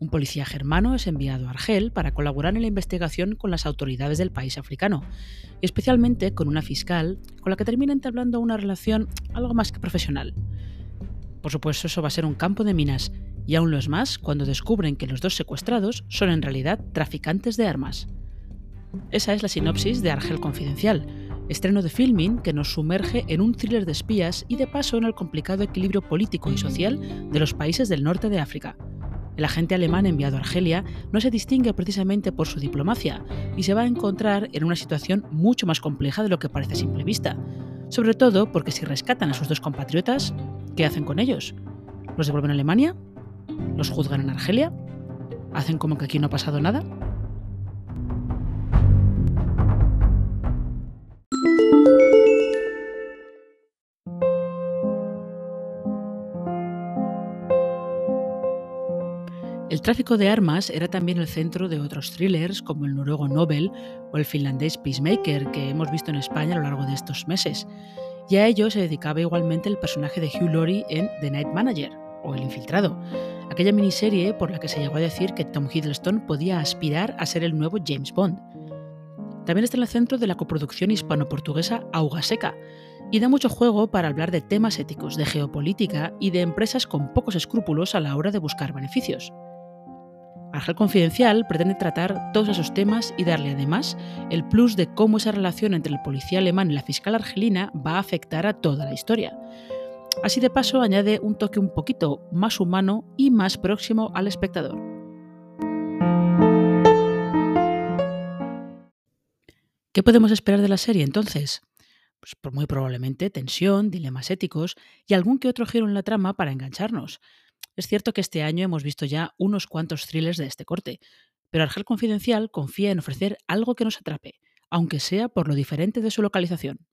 Un policía germano es enviado a Argel para colaborar en la investigación con las autoridades del país africano, y especialmente con una fiscal con la que termina entablando una relación algo más que profesional. Por supuesto, eso va a ser un campo de minas, y aún lo es más cuando descubren que los dos secuestrados son en realidad traficantes de armas. Esa es la sinopsis de Argel Confidencial, estreno de filming que nos sumerge en un thriller de espías y de paso en el complicado equilibrio político y social de los países del norte de África el agente alemán enviado a Argelia no se distingue precisamente por su diplomacia y se va a encontrar en una situación mucho más compleja de lo que parece a simple vista. Sobre todo porque si rescatan a sus dos compatriotas, ¿qué hacen con ellos? ¿Los devuelven a Alemania? ¿Los juzgan en Argelia? ¿Hacen como que aquí no ha pasado nada? El tráfico de armas era también el centro de otros thrillers como el noruego Nobel o el finlandés Peacemaker que hemos visto en España a lo largo de estos meses. Y a ello se dedicaba igualmente el personaje de Hugh Laurie en The Night Manager o El Infiltrado, aquella miniserie por la que se llegó a decir que Tom Hiddleston podía aspirar a ser el nuevo James Bond. También está en el centro de la coproducción hispano-portuguesa Auga Seca, y da mucho juego para hablar de temas éticos, de geopolítica y de empresas con pocos escrúpulos a la hora de buscar beneficios. Argel Confidencial pretende tratar todos esos temas y darle además el plus de cómo esa relación entre el policía alemán y la fiscal argelina va a afectar a toda la historia. Así de paso añade un toque un poquito más humano y más próximo al espectador. ¿Qué podemos esperar de la serie entonces? Pues muy probablemente tensión, dilemas éticos y algún que otro giro en la trama para engancharnos. Es cierto que este año hemos visto ya unos cuantos thrillers de este corte, pero Argel Confidencial confía en ofrecer algo que nos atrape, aunque sea por lo diferente de su localización.